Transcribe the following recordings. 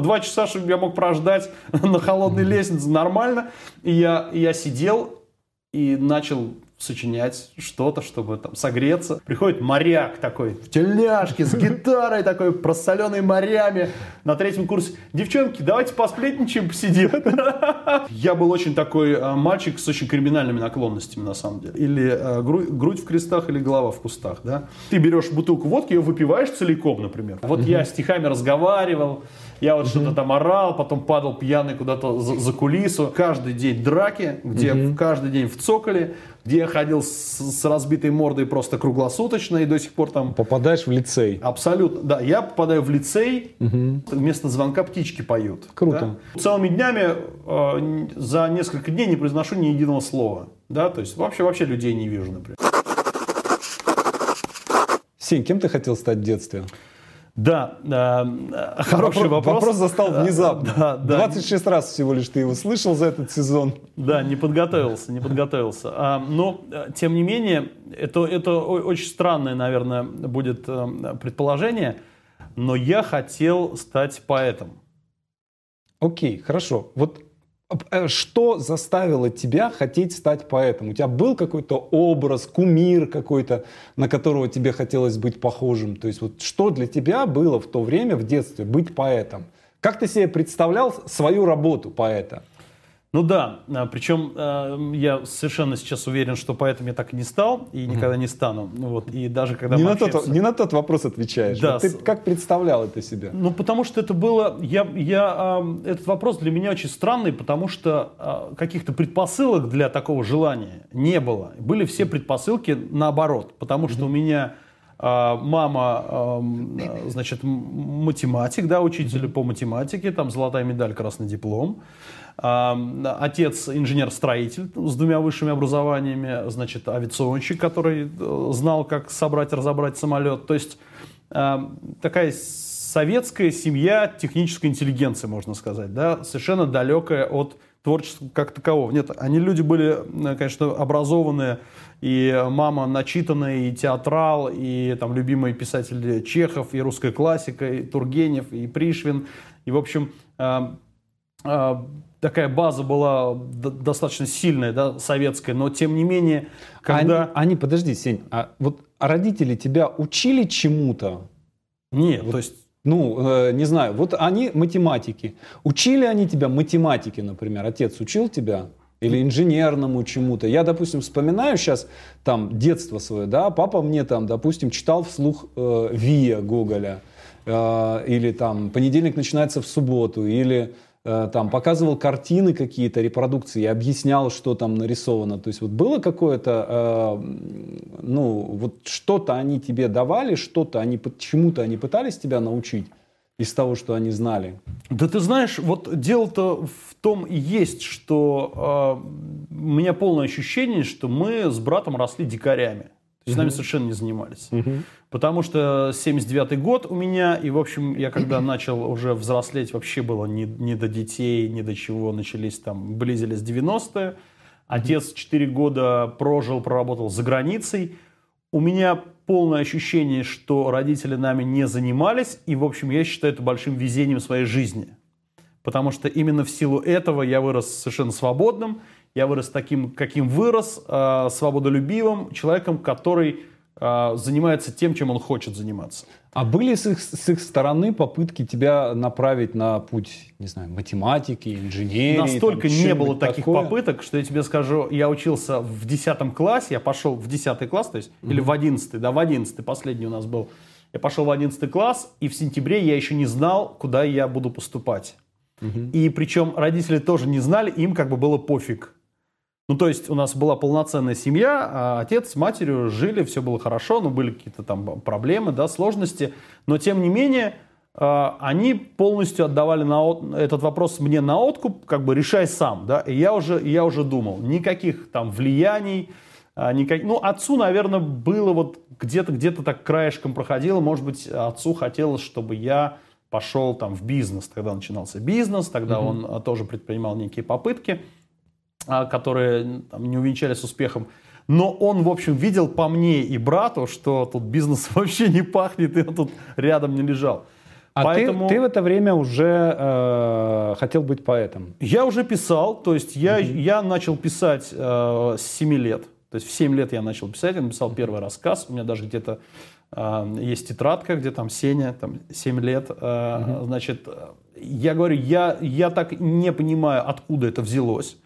Два часа, чтобы я мог прождать на холодной лестнице нормально. И я, я сидел и начал сочинять что-то, чтобы там согреться. Приходит моряк такой в тельняшке с гитарой такой, просоленный морями на третьем курсе. Девчонки, давайте посплетничаем, посидим. Я был очень такой а, мальчик с очень криминальными наклонностями на самом деле. Или а, грудь в крестах, или голова в кустах, да. Ты берешь бутылку водки, ее выпиваешь целиком, например. Вот я стихами разговаривал, я вот что-то там орал, потом падал пьяный куда-то за, за кулису. Каждый день драки, где каждый день в цоколе, где я ходил с, с разбитой мордой просто круглосуточно и до сих пор там... Попадаешь в лицей. Абсолютно, да. Я попадаю в лицей, угу. вместо звонка птички поют. Круто. Да? Целыми днями э, за несколько дней не произношу ни единого слова. Да, то есть вообще, вообще людей не вижу, например. Сень, кем ты хотел стать в детстве? Да, э, хороший вопрос. Вопрос застал внезапно. Да, да. 26 раз всего лишь ты его слышал за этот сезон. Да, не подготовился, не подготовился. А, но, э, тем не менее, это, это очень странное, наверное, будет э, предположение, но я хотел стать поэтом. Окей, хорошо. Вот Э, что заставило тебя хотеть стать поэтом? У тебя был какой-то образ, кумир какой-то, на которого тебе хотелось быть похожим? То есть вот что для тебя было в то время, в детстве, быть поэтом? Как ты себе представлял свою работу поэта? Ну да, а, причем э, я совершенно сейчас уверен, что поэтому я так и не стал и никогда не стану. Ну вот, и даже когда не, на общаемся... тот, не на тот вопрос отвечаешь. Да, вот ты как представлял это себе? Ну потому что это было... Я, я, э, этот вопрос для меня очень странный, потому что каких-то предпосылок для такого желания не было. Были все предпосылки наоборот, потому что у меня... Мама, значит, математик, да, учитель по математике, там золотая медаль, красный диплом. Отец инженер-строитель с двумя высшими образованиями, значит, авиационщик, который э, знал, как собрать, разобрать самолет. То есть такая советская семья технической интеллигенции, можно сказать, да, совершенно далекая от творчества как такового. Нет, они люди были, э, конечно, образованные, и мама начитанная, и театрал, и там любимые писатели Чехов, и русская классика, и Тургенев, и Пришвин. И, в общем, такая база была достаточно сильная, да, советская, но тем не менее, когда... Они, они подожди, Сень, а вот родители тебя учили чему-то? Нет, вот, то есть... Ну, э, не знаю, вот они математики. Учили они тебя математике, например? Отец учил тебя? Или инженерному чему-то. Я, допустим, вспоминаю сейчас там детство свое, да, папа мне там, допустим, читал вслух э, Вия Гоголя, э, или там понедельник начинается в субботу, или там показывал картины какие-то, репродукции, объяснял, что там нарисовано. То есть вот было какое-то, э, ну, вот что-то они тебе давали, что-то они, чему-то они пытались тебя научить из того, что они знали? Да ты знаешь, вот дело-то в том и есть, что э, у меня полное ощущение, что мы с братом росли дикарями. То есть mm-hmm. нами совершенно не занимались. Mm-hmm. Потому что 79-й год у меня, и, в общем, я когда начал уже взрослеть, вообще было не, не до детей, ни до чего. Начались там, близились 90-е. Отец 4 года прожил, проработал за границей. У меня полное ощущение, что родители нами не занимались. И, в общем, я считаю это большим везением своей жизни. Потому что именно в силу этого я вырос совершенно свободным я вырос таким, каким вырос, э, свободолюбивым человеком, который э, занимается тем, чем он хочет заниматься. А были с их, с их стороны попытки тебя направить на путь, не знаю, математики, инженерии? Настолько там, не было таких такое? попыток, что я тебе скажу, я учился в 10 классе, я пошел в 10 класс, то есть, угу. или в 11, да, в 11, последний у нас был. Я пошел в 11 класс, и в сентябре я еще не знал, куда я буду поступать. Угу. И причем родители тоже не знали, им как бы было пофиг. Ну, то есть у нас была полноценная семья, а отец с матерью жили, все было хорошо, но были какие-то там проблемы, да, сложности. Но, тем не менее, а, они полностью отдавали на, этот вопрос мне на откуп, как бы решай сам, да, и я уже, я уже думал, никаких там влияний, а, никак... ну, отцу, наверное, было вот где-то, где-то так краешком проходило, может быть, отцу хотелось, чтобы я пошел там в бизнес, тогда начинался бизнес, тогда mm-hmm. он а, тоже предпринимал некие попытки, которые там, не увенчались успехом. Но он, в общем, видел по мне и брату, что тут бизнес вообще не пахнет, и он тут рядом не лежал. А Поэтому... ты, ты в это время уже э, хотел быть поэтом? Я уже писал, то есть я, угу. я начал писать э, с 7 лет. То есть в 7 лет я начал писать, я написал первый рассказ, у меня даже где-то э, есть тетрадка, где там Сеня, там 7 лет. Э, угу. Значит, я говорю, я, я так не понимаю, откуда это взялось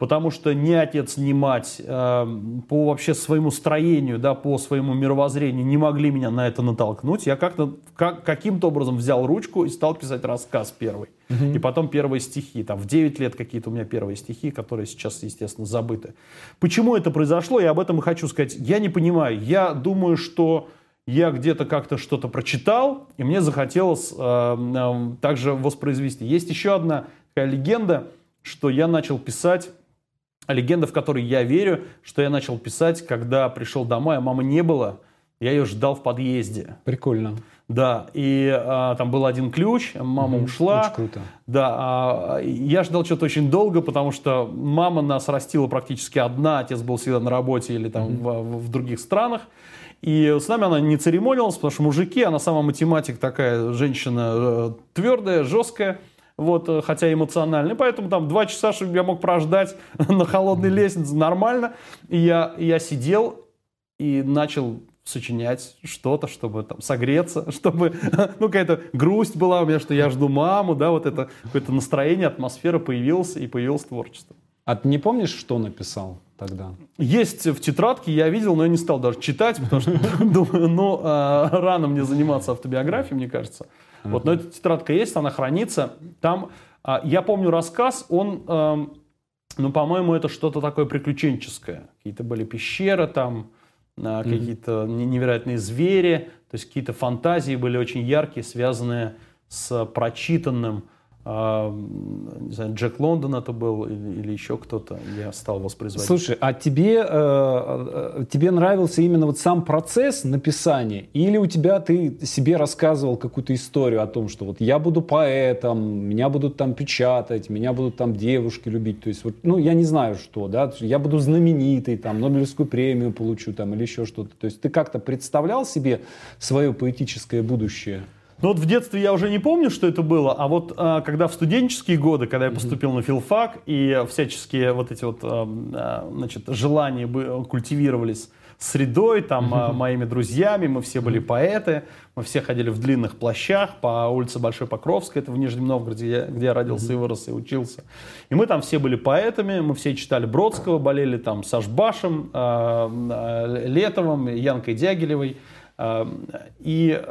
потому что ни отец, ни мать э, по вообще своему строению, да, по своему мировоззрению не могли меня на это натолкнуть. Я как-то как, каким-то образом взял ручку и стал писать рассказ первый. Угу. И потом первые стихи. Там в 9 лет какие-то у меня первые стихи, которые сейчас, естественно, забыты. Почему это произошло, я об этом и хочу сказать. Я не понимаю. Я думаю, что я где-то как-то что-то прочитал, и мне захотелось э, э, также воспроизвести. Есть еще одна такая легенда, что я начал писать легенда, в которой я верю, что я начал писать, когда пришел домой, а мамы не было. Я ее ждал в подъезде. Прикольно. Да, и а, там был один ключ, мама угу, ушла. Очень круто. Да, а, я ждал что-то очень долго, потому что мама нас растила практически одна, отец был всегда на работе или там угу. в, в других странах. И с нами она не церемонилась, потому что мужики, она сама математик такая, женщина э, твердая, жесткая вот, э, хотя эмоциональный. Поэтому там два часа, чтобы я мог прождать на холодной лестнице, нормально. И я, я сидел и начал сочинять что-то, чтобы там согреться, чтобы, ну, какая-то грусть была у меня, что я жду маму, да, вот это какое-то настроение, атмосфера появилась, и появилось творчество. А ты не помнишь, что написал тогда? Есть в тетрадке, я видел, но я не стал даже читать, потому что думаю, ну, а, рано мне заниматься автобиографией, мне кажется. Вот, но эта тетрадка есть, она хранится. Там, а, я помню рассказ, он, э, ну, по-моему, это что-то такое приключенческое. Какие-то были пещеры там, uh-huh. какие-то невероятные звери, то есть какие-то фантазии были очень яркие, связанные с прочитанным а, не знаю, Джек Лондон это был или, или еще кто-то, я стал воспроизводить. Слушай, а тебе, э, э, тебе нравился именно вот сам процесс написания, или у тебя ты себе рассказывал какую-то историю о том, что вот я буду поэтом, меня будут там печатать, меня будут там девушки любить, то есть вот, ну, я не знаю что, да, я буду знаменитый, там, Нобелевскую премию получу, там, или еще что-то, то есть ты как-то представлял себе свое поэтическое будущее? Ну вот в детстве я уже не помню, что это было, а вот а, когда в студенческие годы, когда я поступил mm-hmm. на филфак, и всяческие вот эти вот, а, а, значит, желания бы культивировались средой, там, mm-hmm. моими друзьями, мы все были поэты, мы все ходили в длинных плащах по улице Большой Покровской, это в Нижнем Новгороде, где я, где я родился mm-hmm. и вырос, и учился. И мы там все были поэтами, мы все читали Бродского, болели там Сашбашем, э, Летовым, Янкой Дягилевой, и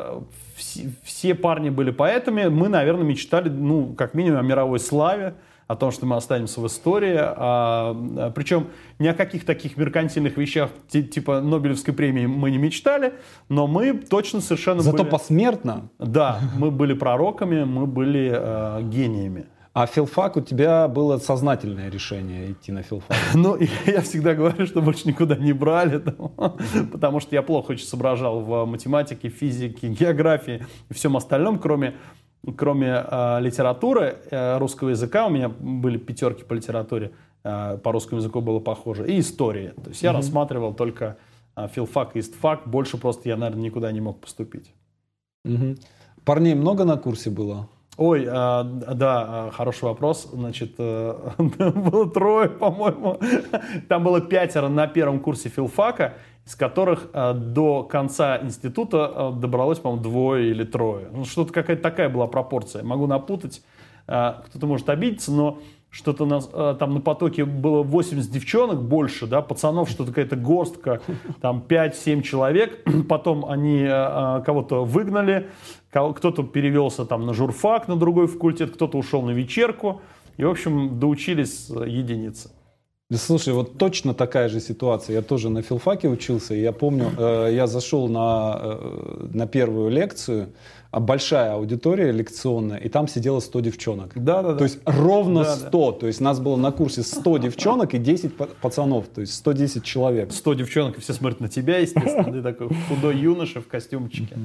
все, все парни были поэтами. Мы, наверное, мечтали, ну, как минимум, о мировой славе, о том, что мы останемся в истории. А, а причем ни о каких таких меркантильных вещах, типа Нобелевской премии, мы не мечтали, но мы точно совершенно Зато были... посмертно? Да, мы были пророками, мы были э, гениями. А филфак у тебя было сознательное решение идти на филфак? Ну, я всегда говорю, что больше никуда не брали, потому что я плохо очень соображал в математике, физике, географии и всем остальном, кроме кроме э, литературы э, русского языка, у меня были пятерки по литературе, э, по русскому языку было похоже, и истории. То есть я mm-hmm. рассматривал только э, филфак и истфак, больше просто я, наверное, никуда не мог поступить. Mm-hmm. Парней много на курсе было? Ой, а, да, а, хороший вопрос. Значит, э, было трое, по-моему. Там было пятеро на первом курсе филфака, из которых э, до конца института э, добралось, по-моему, двое или трое. Ну, что-то какая-то такая была пропорция. Могу напутать, кто-то может обидеться, но что-то на, там на потоке было 80 девчонок больше, да, пацанов что-то какая-то горстка, там 5-7 человек, потом они кого-то выгнали, кто-то перевелся там на журфак, на другой факультет, кто-то ушел на вечерку. И, в общем, доучились единицы. Слушай, вот точно такая же ситуация. Я тоже на филфаке учился, и я помню, э, я зашел на, э, на первую лекцию, большая аудитория лекционная, и там сидело 100 девчонок. Да, да, да. То есть ровно да, 100. Да. То есть нас было на курсе 100 девчонок и 10 пацанов, то есть 110 человек. 100 девчонок, и все смотрят на тебя, естественно. Ты такой худой юноша в костюмчике.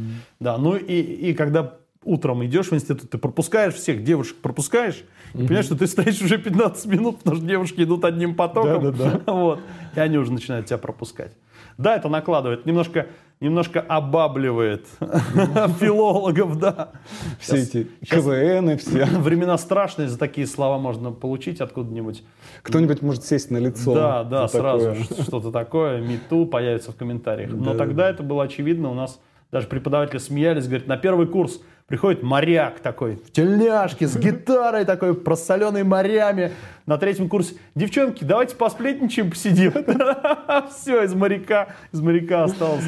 Да, ну и, и когда утром идешь в институт, ты пропускаешь всех девушек, пропускаешь, и угу. понимаешь, что ты стоишь уже 15 минут, потому что девушки идут одним потоком. Да, да, да. Вот, и они уже начинают тебя пропускать. Да, это накладывает. Немножко, немножко обабливает филологов, да. Все эти КВН все. Времена страшные, за такие слова можно получить откуда-нибудь. Кто-нибудь может сесть на лицо. Да, да, сразу что-то такое, мету появится в комментариях. Но тогда это было очевидно, у нас даже преподаватели смеялись, говорят, на первый курс Приходит моряк такой, в тельняшке, с гитарой такой, просоленный морями. На третьем курсе, девчонки, давайте посплетничаем, посидим. Все, из моряка, из моряка осталось.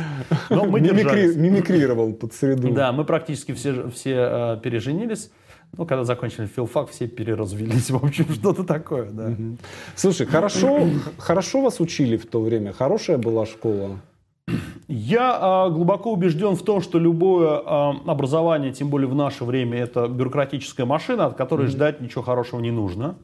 Но мы Мимикри, Мимикрировал под среду. Да, мы практически все, все э, переженились. Ну, когда закончили филфак, все переразвелись. В общем, что-то такое, да. Слушай, хорошо, хорошо вас учили в то время? Хорошая была школа? Я а, глубоко убежден в том, что любое а, образование, тем более в наше время, это бюрократическая машина, от которой mm-hmm. ждать ничего хорошего не нужно.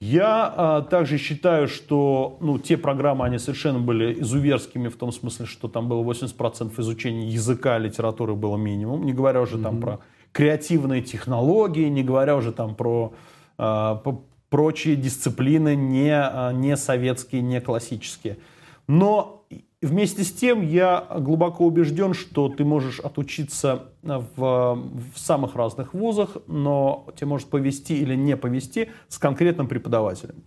Я а, также считаю, что ну, те программы, они совершенно были изуверскими в том смысле, что там было 80% изучения языка, литературы было минимум, не говоря уже mm-hmm. там про креативные технологии, не говоря уже там про а, прочие дисциплины, не, а, не советские, не классические. Но Вместе с тем я глубоко убежден, что ты можешь отучиться в, в самых разных вузах, но тебе может повести или не повести с конкретным преподавателем.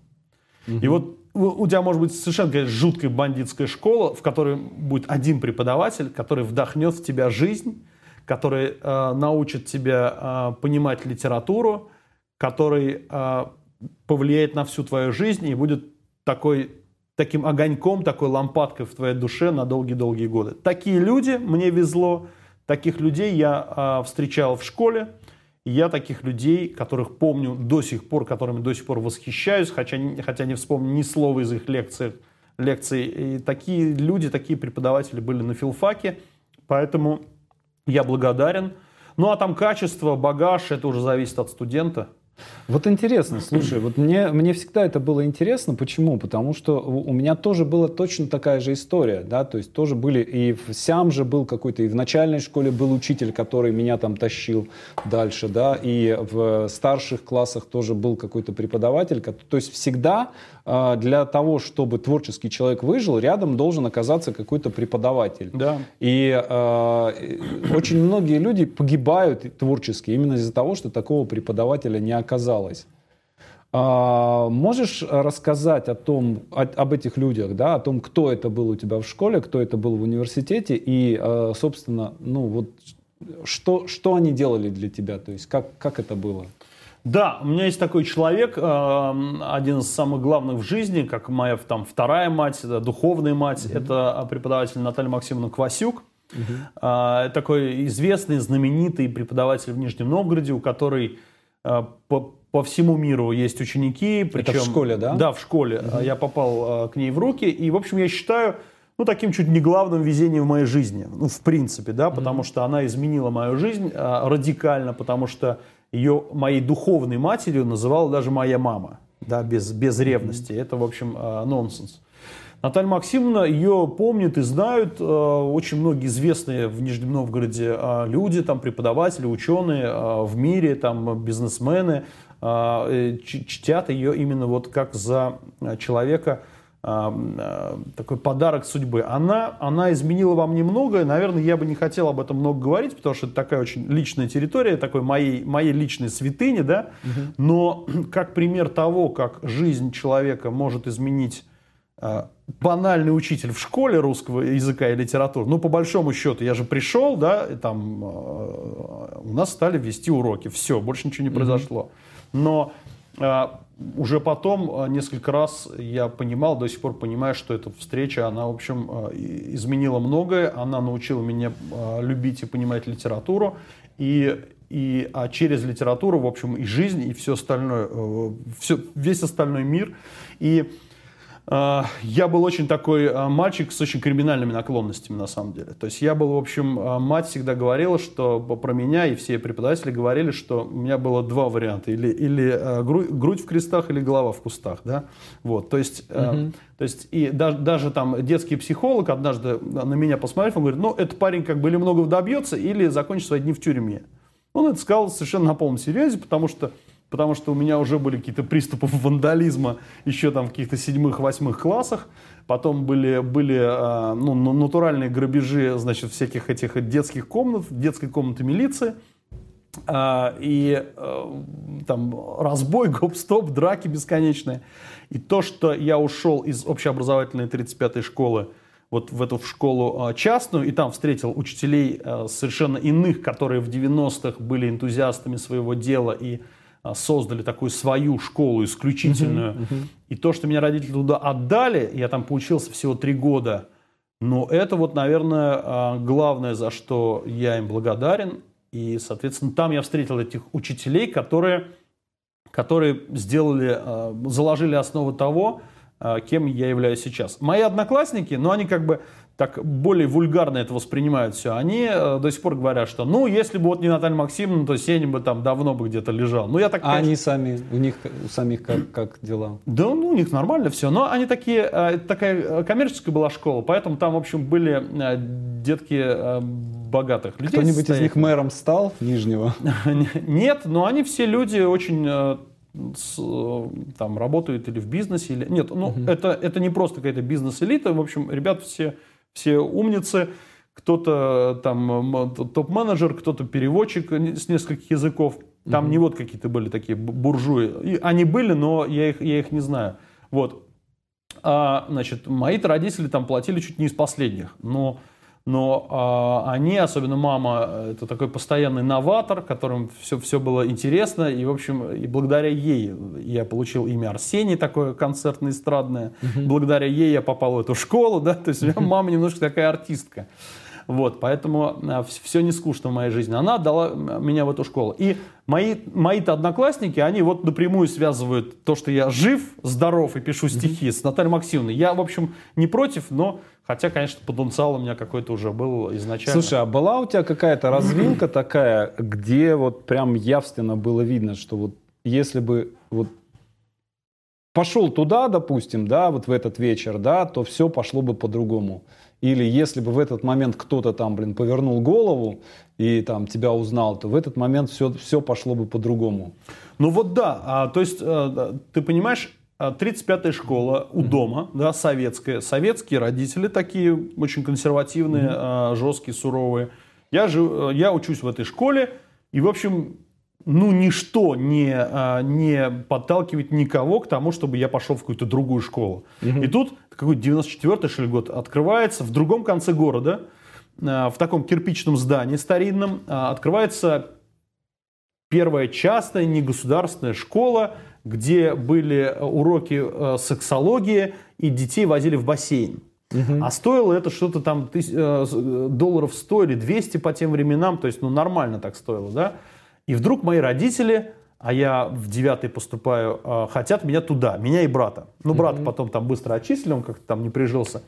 Угу. И вот у тебя может быть совершенно конечно, жуткая бандитская школа, в которой будет один преподаватель, который вдохнет в тебя жизнь, который э, научит тебя э, понимать литературу, который э, повлияет на всю твою жизнь и будет такой таким огоньком, такой лампадкой в твоей душе на долгие-долгие годы. Такие люди, мне везло, таких людей я а, встречал в школе, я таких людей, которых помню до сих пор, которыми до сих пор восхищаюсь, хотя, хотя не вспомню ни слова из их лекций, лекций. И такие люди, такие преподаватели были на филфаке, поэтому я благодарен. Ну а там качество, багаж, это уже зависит от студента. Вот интересно, слушай, вот мне, мне всегда это было интересно. Почему? Потому что у меня тоже была точно такая же история, да, то есть тоже были, и в Сям же был какой-то, и в начальной школе был учитель, который меня там тащил дальше, да, и в старших классах тоже был какой-то преподаватель, то есть всегда для того, чтобы творческий человек выжил, рядом должен оказаться какой-то преподаватель. Да. И э, очень многие люди погибают творчески именно из-за того, что такого преподавателя не оказалось. А, можешь рассказать о том, о, об этих людях, да, о том, кто это был у тебя в школе, кто это был в университете и, э, собственно, ну вот что, что они делали для тебя, то есть как, как это было? Да, у меня есть такой человек, эм, один из самых главных в жизни, как моя там вторая мать, да, духовная мать, угу. это преподаватель Наталья Максимовна Квасюк. Угу. Такой известный, знаменитый преподаватель в Нижнем Новгороде, у которой э, по, по всему миру есть ученики. Причем, это в школе, да? Да, в школе. Угу. Я попал э, к ней в руки. И, в общем, я считаю, ну, таким чуть не главным везением в моей жизни. Ну, в принципе, да, потому mm что она изменила мою жизнь радикально, потому что ее моей духовной матерью называла даже моя мама, да, без, без ревности. Это, в общем, э, нонсенс. Наталья Максимовна, ее помнят и знают э, очень многие известные в Нижнем Новгороде э, люди, там преподаватели, ученые в мире, там бизнесмены, чтят ее именно вот как за человека, такой подарок судьбы. Она, она изменила вам немного, наверное, я бы не хотел об этом много говорить, потому что это такая очень личная территория, такой моей, моей личной святыни, да, угу. но как пример того, как жизнь человека может изменить а, банальный учитель в школе русского языка и литературы, ну, по большому счету, я же пришел, да, и там э, у нас стали вести уроки, все, больше ничего не произошло. Но а, уже потом а, несколько раз я понимал, до сих пор понимаю, что эта встреча, она, в общем, а, изменила многое. Она научила меня любить и понимать литературу. И, и а через литературу, в общем, и жизнь, и все остальное, э, все, весь остальной мир. И а, я был очень такой а, мальчик с очень криминальными наклонностями, на самом деле. То есть я был, в общем, а, мать всегда говорила, что про меня, и все преподаватели говорили, что у меня было два варианта. Или, или грудь, грудь в крестах, или голова в кустах. Да? Вот, то есть, угу. то есть и даже, даже там детский психолог однажды на меня посмотрел, он говорит, ну, этот парень как бы или многого добьется, или закончит свои дни в тюрьме. Он это сказал совершенно на полном серьезе, потому что потому что у меня уже были какие-то приступы вандализма еще там в каких-то седьмых, восьмых классах. Потом были, были а, ну, натуральные грабежи, значит, всяких этих детских комнат, детской комнаты милиции. А, и а, там разбой, гоп-стоп, драки бесконечные. И то, что я ушел из общеобразовательной 35-й школы вот в эту школу частную, и там встретил учителей совершенно иных, которые в 90-х были энтузиастами своего дела и создали такую свою школу исключительную. Uh-huh, uh-huh. И то, что меня родители туда отдали, я там поучился всего три года. Но это вот, наверное, а, главное, за что я им благодарен. И, соответственно, там я встретил этих учителей, которые, которые сделали, а, заложили основу того, кем я являюсь сейчас. Мои одноклассники, ну, они как бы так более вульгарно это воспринимают все, они э, до сих пор говорят, что ну, если бы вот не Наталья Максимовна, то Сеня бы там давно бы где-то лежал. Ну, я так, а конечно... они сами, у них у самих как, как дела? Да, ну, у них нормально все. Но они такие, э, такая э, коммерческая была школа, поэтому там, в общем, были детки богатых людей. Кто-нибудь из них мэром стал Нижнего? Нет, но они все люди очень с, там работают или в бизнесе, или... Нет, ну, угу. это, это не просто какая-то бизнес-элита. В общем, ребят все все умницы, кто-то там топ-менеджер, кто-то переводчик с нескольких языков. Там mm не вот какие-то были такие буржуи. И они были, но я их, я их не знаю. Вот. А, значит, мои родители там платили чуть не из последних. Но но а, они, особенно мама, это такой постоянный новатор, которым все, все было интересно, и, в общем, и благодаря ей я получил имя Арсений, такое концертно-эстрадное, uh-huh. благодаря ей я попал в эту школу, да, то есть у меня мама немножко такая артистка. Вот, поэтому а, все не скучно в моей жизни. Она дала меня в эту школу. И мои, мои-то одноклассники, они вот напрямую связывают то, что я жив, здоров и пишу стихи mm-hmm. с Натальей Максимовной. Я, в общем, не против, но хотя, конечно, потенциал у меня какой-то уже был изначально. Слушай, а была у тебя какая-то развилка такая, где вот прям явственно было видно, что вот если бы вот пошел туда, допустим, да, вот в этот вечер, да, то все пошло бы по-другому. Или если бы в этот момент кто-то там, блин, повернул голову и там тебя узнал, то в этот момент все, все пошло бы по-другому. Ну вот да, а, то есть а, ты понимаешь, 35-я школа у дома, да, советская. Советские родители такие очень консервативные, mm-hmm. жесткие, суровые. Я, же, я учусь в этой школе, и, в общем, ну, ничто не, а, не подталкивает никого к тому, чтобы я пошел в какую-то другую школу. Угу. И тут какой-то 94-й, что ли, год открывается в другом конце города, а, в таком кирпичном здании старинном, а, открывается первая частная негосударственная школа, где были уроки сексологии, и детей возили в бассейн. Угу. А стоило это что-то там тысяч, э, долларов 100 или 200 по тем временам, то есть ну нормально так стоило, да? И вдруг мои родители, а я в девятый поступаю, а, хотят меня туда, меня и брата. Ну, брата mm-hmm. потом там быстро отчислили, он как-то там не прижился.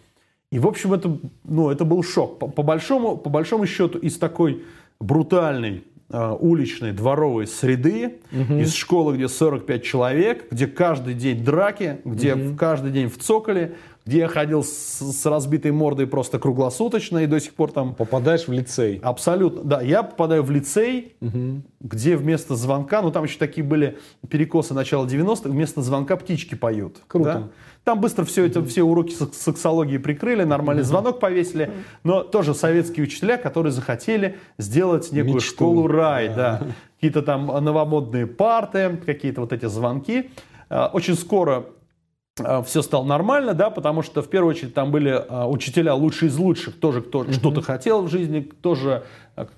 И, в общем, это, ну, это был шок. По, по, большому, по большому счету, из такой брутальной э, уличной дворовой среды, угу. из школы, где 45 человек, где каждый день драки, где угу. каждый день в цоколе, где я ходил с, с разбитой мордой просто круглосуточно и до сих пор там... Попадаешь в лицей. Абсолютно, да. Я попадаю в лицей, угу. где вместо звонка, ну там еще такие были перекосы начала 90-х, вместо звонка птички поют. Круто. Да? Там быстро все это, все уроки сексологии прикрыли, нормальный звонок повесили, но тоже советские учителя, которые захотели сделать некую Мечту. школу рай, да. да. Какие-то там новомодные парты, какие-то вот эти звонки. А, очень скоро все стало нормально, да, потому что в первую очередь там были а, учителя лучшие из лучших, тоже кто mm-hmm. что-то хотел в жизни, тоже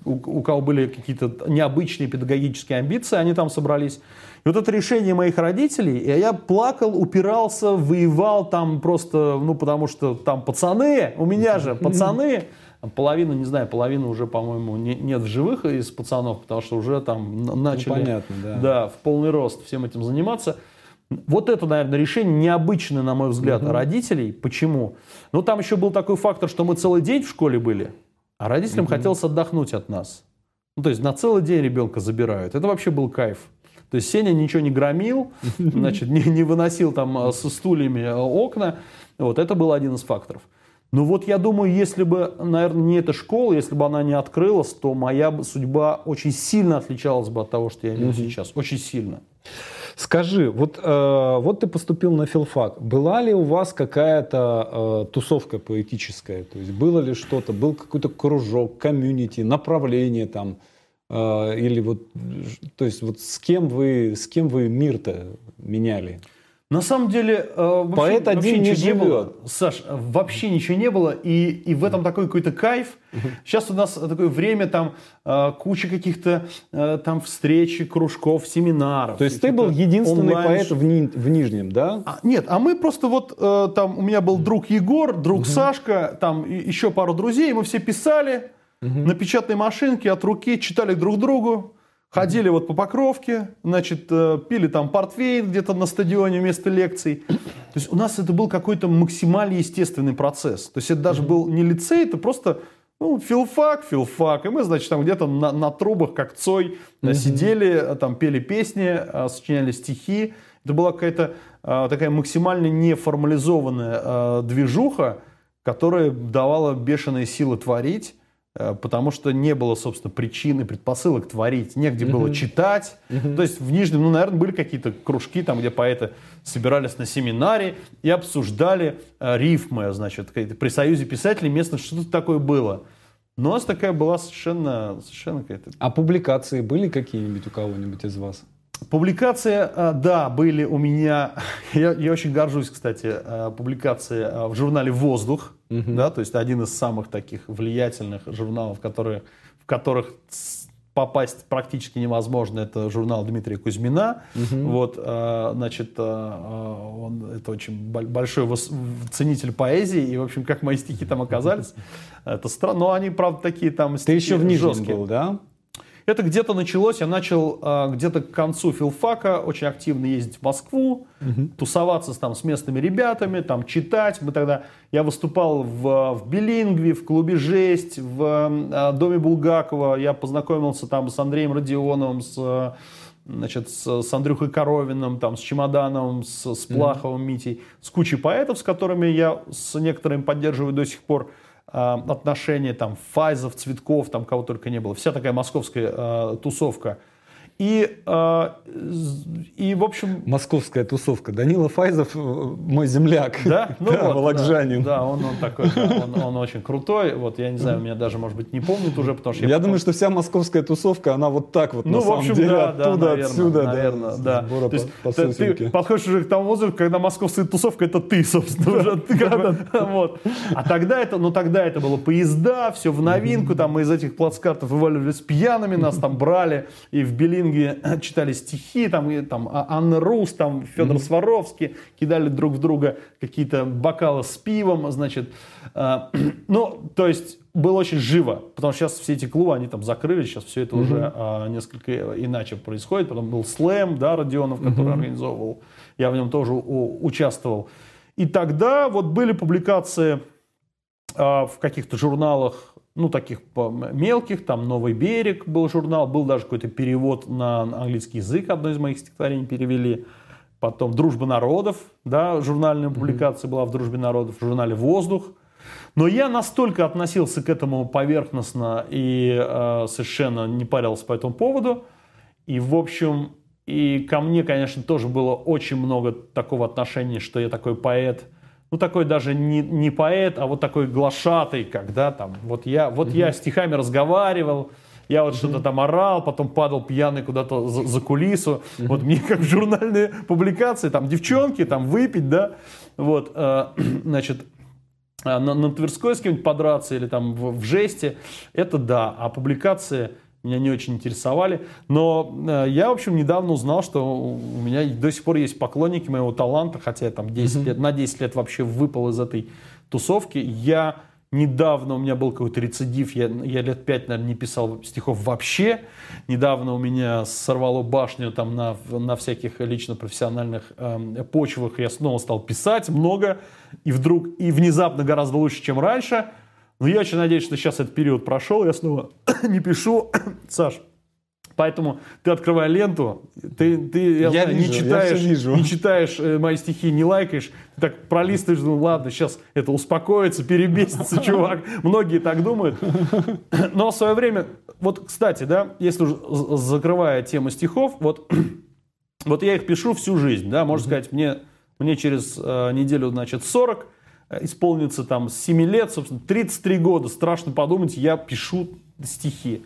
у, у кого были какие-то необычные педагогические амбиции, они там собрались. И вот это решение моих родителей, и я плакал, упирался, воевал там просто, ну, потому что там пацаны, у меня же пацаны, половина, не знаю, половина уже, по-моему, не, нет в живых из пацанов, потому что уже там начали ну, понятно, да. Да, в полный рост всем этим заниматься. Вот это, наверное, решение необычное, на мой взгляд, угу. родителей. Почему? Ну, там еще был такой фактор, что мы целый день в школе были, а родителям угу. хотелось отдохнуть от нас. Ну, то есть на целый день ребенка забирают. Это вообще был кайф. То есть Сеня ничего не громил, значит, не, не выносил там э, со стульями э, окна. Вот это был один из факторов. Ну вот я думаю, если бы, наверное, не эта школа, если бы она не открылась, то моя судьба очень сильно отличалась бы от того, что я имею mm-hmm. сейчас. Очень сильно. Скажи, вот, э, вот ты поступил на филфак. Была ли у вас какая-то э, тусовка поэтическая? То есть было ли что-то, был какой-то кружок, комьюнити, направление там? Э, или вот, то есть вот с кем вы, с кем вы мир-то меняли? На самом деле, э, вообще, Поэт один вообще не ничего живет. не было. Саш, вообще ничего не было, и, и в этом такой какой-то кайф. Сейчас у нас такое время, там э, куча каких-то э, там встреч, кружков, семинаров. То есть ты был единственный онлайн... поэт в, Ни... в Нижнем, да? А, нет, а мы просто вот э, там, у меня был друг Егор, друг Сашка, там еще пару друзей, мы все писали на печатной машинке от руки, читали друг другу. Ходили вот по Покровке, значит, э, пили там портвейн где-то на стадионе вместо лекций. То есть у нас это был какой-то максимально естественный процесс. То есть это даже был не лицей, это просто ну, филфак, филфак. И мы, значит, там где-то на, на трубах, как Цой, mm-hmm. сидели, э, там пели песни, сочиняли стихи. Это была какая-то такая максимально неформализованная движуха, которая давала бешеные силы творить. Э, потому что не было, собственно, причин и предпосылок творить, негде было читать. То есть в Нижнем, ну, наверное, были какие-то кружки, там, где поэты собирались на семинаре и обсуждали э, рифмы, значит, при союзе писателей местных что-то такое было. Но у нас такая была совершенно, совершенно какая-то... А публикации были какие-нибудь у кого-нибудь из вас? Публикации, э, да, были у меня, я, я очень горжусь, кстати, э, публикации в журнале «Воздух», угу. да, то есть один из самых таких влиятельных журналов, которые, в которых попасть практически невозможно. Это журнал Дмитрия Кузьмина. Угу. Вот, э, значит, он это очень большой ценитель поэзии. И, в общем, как мои стихи там оказались, это странно. Но они, правда, такие там Ты еще в Нижнем был, да? Это где-то началось, я начал э, где-то к концу филфака очень активно ездить в Москву, угу. тусоваться там с местными ребятами, там читать. Мы тогда, я выступал в, в Билингве, в клубе «Жесть», в э, доме Булгакова. Я познакомился там с Андреем Родионовым, с значит, с, с Андрюхой Коровиным, там, с Чемодановым, с, с Плаховым, mm-hmm. Митей, с кучей поэтов, с которыми я с некоторыми поддерживаю до сих пор. Э, отношения, там, Файзов, Цветков, там, кого только не было. Вся такая московская э, тусовка – и, э, и, в общем... Московская тусовка. Данила Файзов э, мой земляк. Да? Ну да, вот, волокжанин. Да, да он, он такой, да, он, он очень крутой. Вот, я не знаю, меня даже, может быть, не помнит уже, потому что... Я, я потом... думаю, что вся московская тусовка, она вот так вот, ну, на в общем, самом деле, да, оттуда, да, наверное, отсюда. Наверное, да. да. То есть, по, по ты, ты подходишь уже к тому возрасту, когда московская тусовка, это ты, собственно, уже. вот. А тогда это, ну, тогда это было поезда, все в новинку, там мы из этих плацкартов вываливались пьяными, нас там брали, и в Белин Ленинге читали стихи, там, и, там а, Анна Рус, там Федор mm-hmm. Сваровский, кидали друг в друга какие-то бокалы с пивом, значит. Э, ну, то есть было очень живо, потому что сейчас все эти клубы, они там закрылись, сейчас все это mm-hmm. уже э, несколько иначе происходит. Потом был слэм, да, Родионов, который mm-hmm. организовывал, я в нем тоже у, участвовал. И тогда вот были публикации э, в каких-то журналах ну, таких мелких, там «Новый берег» был журнал, был даже какой-то перевод на английский язык, одно из моих стихотворений перевели. Потом «Дружба народов», да, журнальная публикация была в «Дружбе народов», в журнале «Воздух». Но я настолько относился к этому поверхностно и э, совершенно не парился по этому поводу. И, в общем, и ко мне, конечно, тоже было очень много такого отношения, что я такой поэт – ну, такой даже не, не поэт, а вот такой глашатый, когда там, вот я, вот mm-hmm. я стихами разговаривал, я вот mm-hmm. что-то там орал, потом падал пьяный куда-то за, за кулису. Mm-hmm. Вот мне как журнальные публикации, там девчонки, там выпить, да, вот, э, значит, э, на, на Тверской с кем-нибудь подраться или там в, в жесте, это да, а публикации меня не очень интересовали. Но э, я, в общем, недавно узнал, что у меня до сих пор есть поклонники моего таланта, хотя я там 10 mm-hmm. лет, на 10 лет вообще выпал из этой тусовки. Я недавно, у меня был какой-то рецидив, я, я лет 5, наверное, не писал стихов вообще. Недавно у меня сорвало башню там на, на всяких лично-профессиональных э, почвах. Я снова стал писать много, и вдруг, и внезапно гораздо лучше, чем раньше – но я очень надеюсь, что сейчас этот период прошел, я снова не пишу. Саш, Поэтому ты открывая ленту, ты, ты я, Я знаю, вижу, не я читаешь, всё вижу. не читаешь э, мои стихи, не лайкаешь, ты так пролистываешь, ну ладно, сейчас это успокоится, перебесится чувак. Многие так думают. Но в свое время, вот, кстати, да, если уже закрывая тему стихов, вот, вот я их пишу всю жизнь, да, можно сказать, мне, мне через э, неделю, значит, 40, э, исполнится там с 7 лет, собственно, 33 года, страшно подумать, я пишу стихи.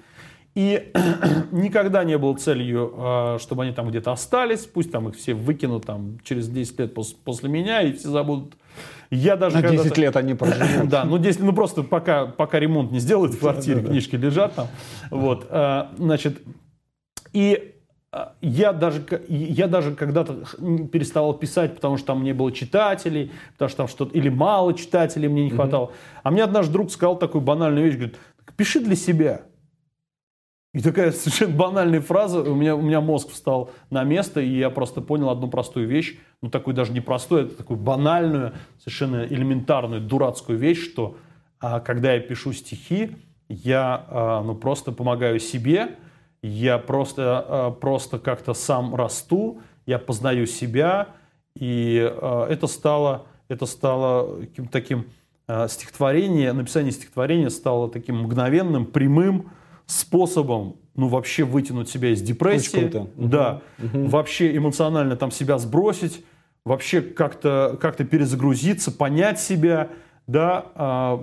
И никогда не было целью, э, чтобы они там где-то остались, пусть там их все выкинут там через 10 лет пос- после меня, и все забудут. Я даже На когда-то- 10 лет они проживут. да, ну 10, ну просто пока, пока ремонт не сделают в квартире, книжки лежат там. Вот, а, значит, и я даже, я даже когда-то переставал писать, потому что там не было читателей, потому что там что-то, или мало читателей мне не хватало. А мне однажды друг сказал такую банальную вещь, говорит, «Так пиши для себя. И такая совершенно банальная фраза, у меня, у меня мозг встал на место, и я просто понял одну простую вещь, ну такую даже не простую, это такую банальную, совершенно элементарную, дурацкую вещь, что а, когда я пишу стихи, я а, ну, просто помогаю себе, я просто, а, просто как-то сам расту, я познаю себя, и а, это стало, это стало каким-то таким а, стихотворение, написание стихотворения стало таким мгновенным, прямым способом, ну, вообще вытянуть себя из депрессии. Да. Вообще эмоционально там себя сбросить, вообще как-то как перезагрузиться, понять себя, да.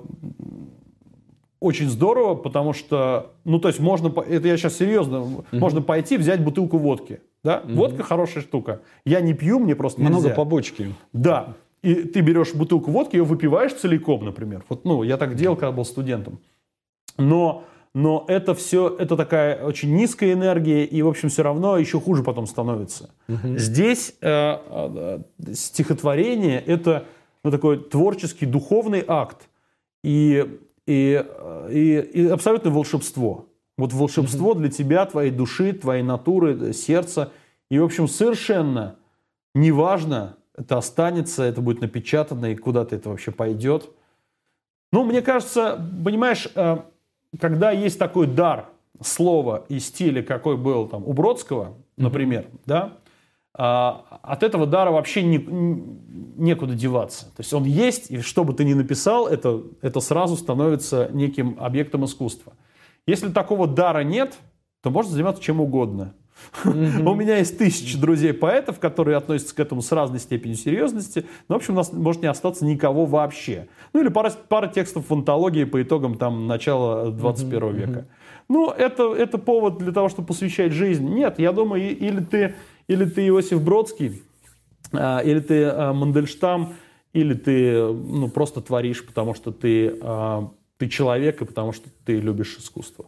Очень здорово, потому что, ну, то есть можно, это я сейчас серьезно, можно пойти взять бутылку водки, да, водка хорошая штука. Я не пью, мне просто Много нельзя. побочки. Да. И ты берешь бутылку водки, ее выпиваешь целиком, например. Вот, ну, я так делал, когда был студентом. Но, но это все, это такая очень низкая энергия, и, в общем, все равно еще хуже потом становится. Здесь э, э, стихотворение – это ну, такой творческий, духовный акт. И, и, э, и, и абсолютное волшебство. Вот волшебство для тебя, твоей души, твоей натуры, сердца. И, в общем, совершенно неважно, это останется, это будет напечатано, и куда-то это вообще пойдет. Ну, мне кажется, понимаешь, э, когда есть такой дар слова и стиля, какой был там у Бродского, например, да, а, от этого дара вообще не- некуда деваться. То есть он есть, и что бы ты ни написал, это, это сразу становится неким объектом искусства. Если такого дара нет, то можно заниматься чем угодно. У меня есть тысячи друзей-поэтов, которые относятся к этому с разной степенью серьезности. Но, в общем, у нас может не остаться никого вообще. Ну, или пара, пара текстов в антологии по итогам там, начала 21 века. Ну, это, это повод для того, чтобы посвящать жизнь. Нет, я думаю, или ты, или ты Иосиф Бродский, а, или ты а, Мандельштам, или ты ну, просто творишь, потому что ты, а, ты человек, и потому что ты любишь искусство.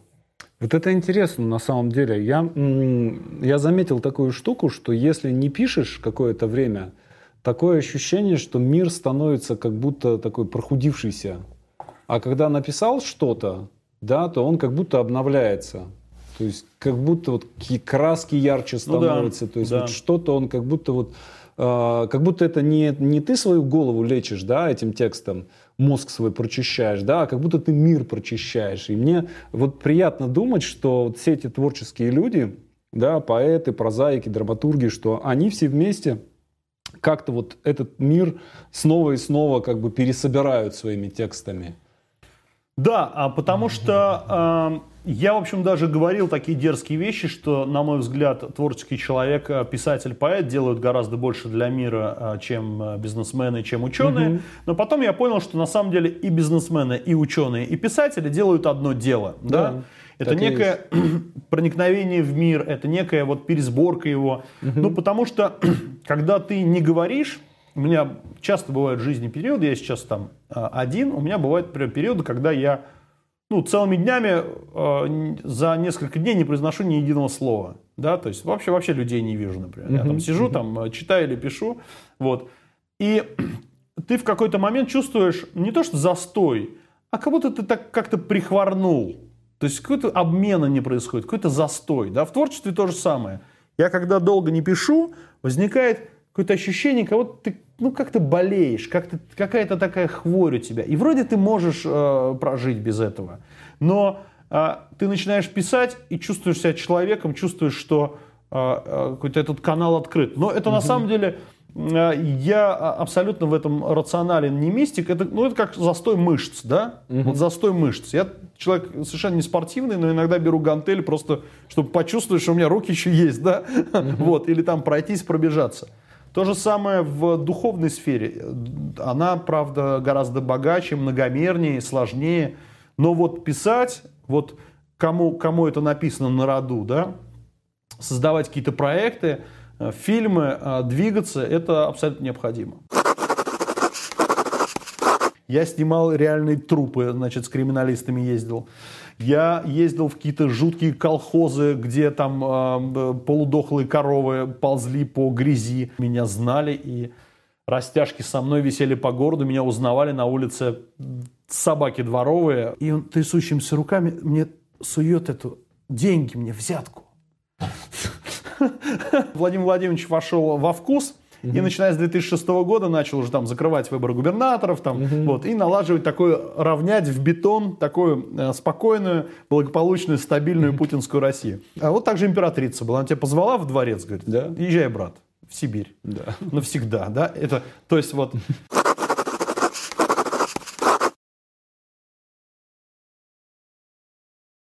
Вот это интересно на самом деле. Я, я заметил такую штуку, что если не пишешь какое-то время, такое ощущение, что мир становится как будто такой прохудившийся. А когда написал что-то, да, то он как будто обновляется. То есть как будто вот ки- краски ярче Ну да, становятся. то есть да. вот что-то он как будто вот э, как будто это не, не ты свою голову лечишь, да, этим текстом, мозг свой прочищаешь, да, а как будто ты мир прочищаешь. И мне вот приятно думать, что вот все эти творческие люди, да, поэты, прозаики, драматурги, что они все вместе как-то вот этот мир снова и снова как бы пересобирают своими текстами. Да, а потому что э, я, в общем, даже говорил такие дерзкие вещи, что, на мой взгляд, творческий человек, э, писатель, поэт делают гораздо больше для мира, э, чем э, бизнесмены, чем ученые. Но потом я понял, что на самом деле и бизнесмены, и ученые, и писатели делают одно дело. Да? Да, Это так некое проникновение в мир, это некая вот пересборка его. Ну, потому что, когда ты не говоришь, у меня часто бывают в жизни периоды, я сейчас там а, один, у меня бывают например, периоды, когда я ну, целыми днями э, за несколько дней не произношу ни единого слова. Да, то есть вообще, вообще людей не вижу, например. Я там сижу, там э, читаю или пишу. Вот. И ты в какой-то момент чувствуешь не то, что застой, а как будто ты так как-то прихворнул. То есть какой-то обмена не происходит, какой-то застой. Да? В творчестве то же самое. Я когда долго не пишу, возникает какое-то ощущение, как будто ты ну, как-то болеешь, как-то, какая-то такая хворь у тебя. И вроде ты можешь э, прожить без этого. Но а, ты начинаешь писать и чувствуешь себя человеком, чувствуешь, что а, а, какой-то этот канал открыт. Но это угу. на самом деле я абсолютно в этом рационален, не мистик. Это, ну, это как застой мышц, да? Угу. Вот застой мышц. Я человек совершенно не спортивный, но иногда беру гантель просто, чтобы почувствовать, что у меня руки еще есть, да? Угу. Вот, или там пройтись, пробежаться. То же самое в духовной сфере. Она, правда, гораздо богаче, многомернее, сложнее. Но вот писать, вот кому, кому это написано на роду, да, создавать какие-то проекты, э, фильмы, э, двигаться, это абсолютно необходимо. Я снимал реальные трупы, значит, с криминалистами ездил. Я ездил в какие-то жуткие колхозы, где там э, полудохлые коровы ползли по грязи. Меня знали и растяжки со мной висели по городу, меня узнавали на улице собаки дворовые. И он трясущимися руками мне сует эту деньги мне, взятку. Владимир Владимирович вошел во вкус – Угу. И начиная с 2006 года начал уже там закрывать выборы губернаторов, там, угу. вот, и налаживать такое, равнять в бетон такую э, спокойную, благополучную, стабильную угу. путинскую Россию. А вот также императрица была. Она тебя позвала в дворец, говорит, да. езжай, брат, в Сибирь. Да. Навсегда, да? Это, то есть вот...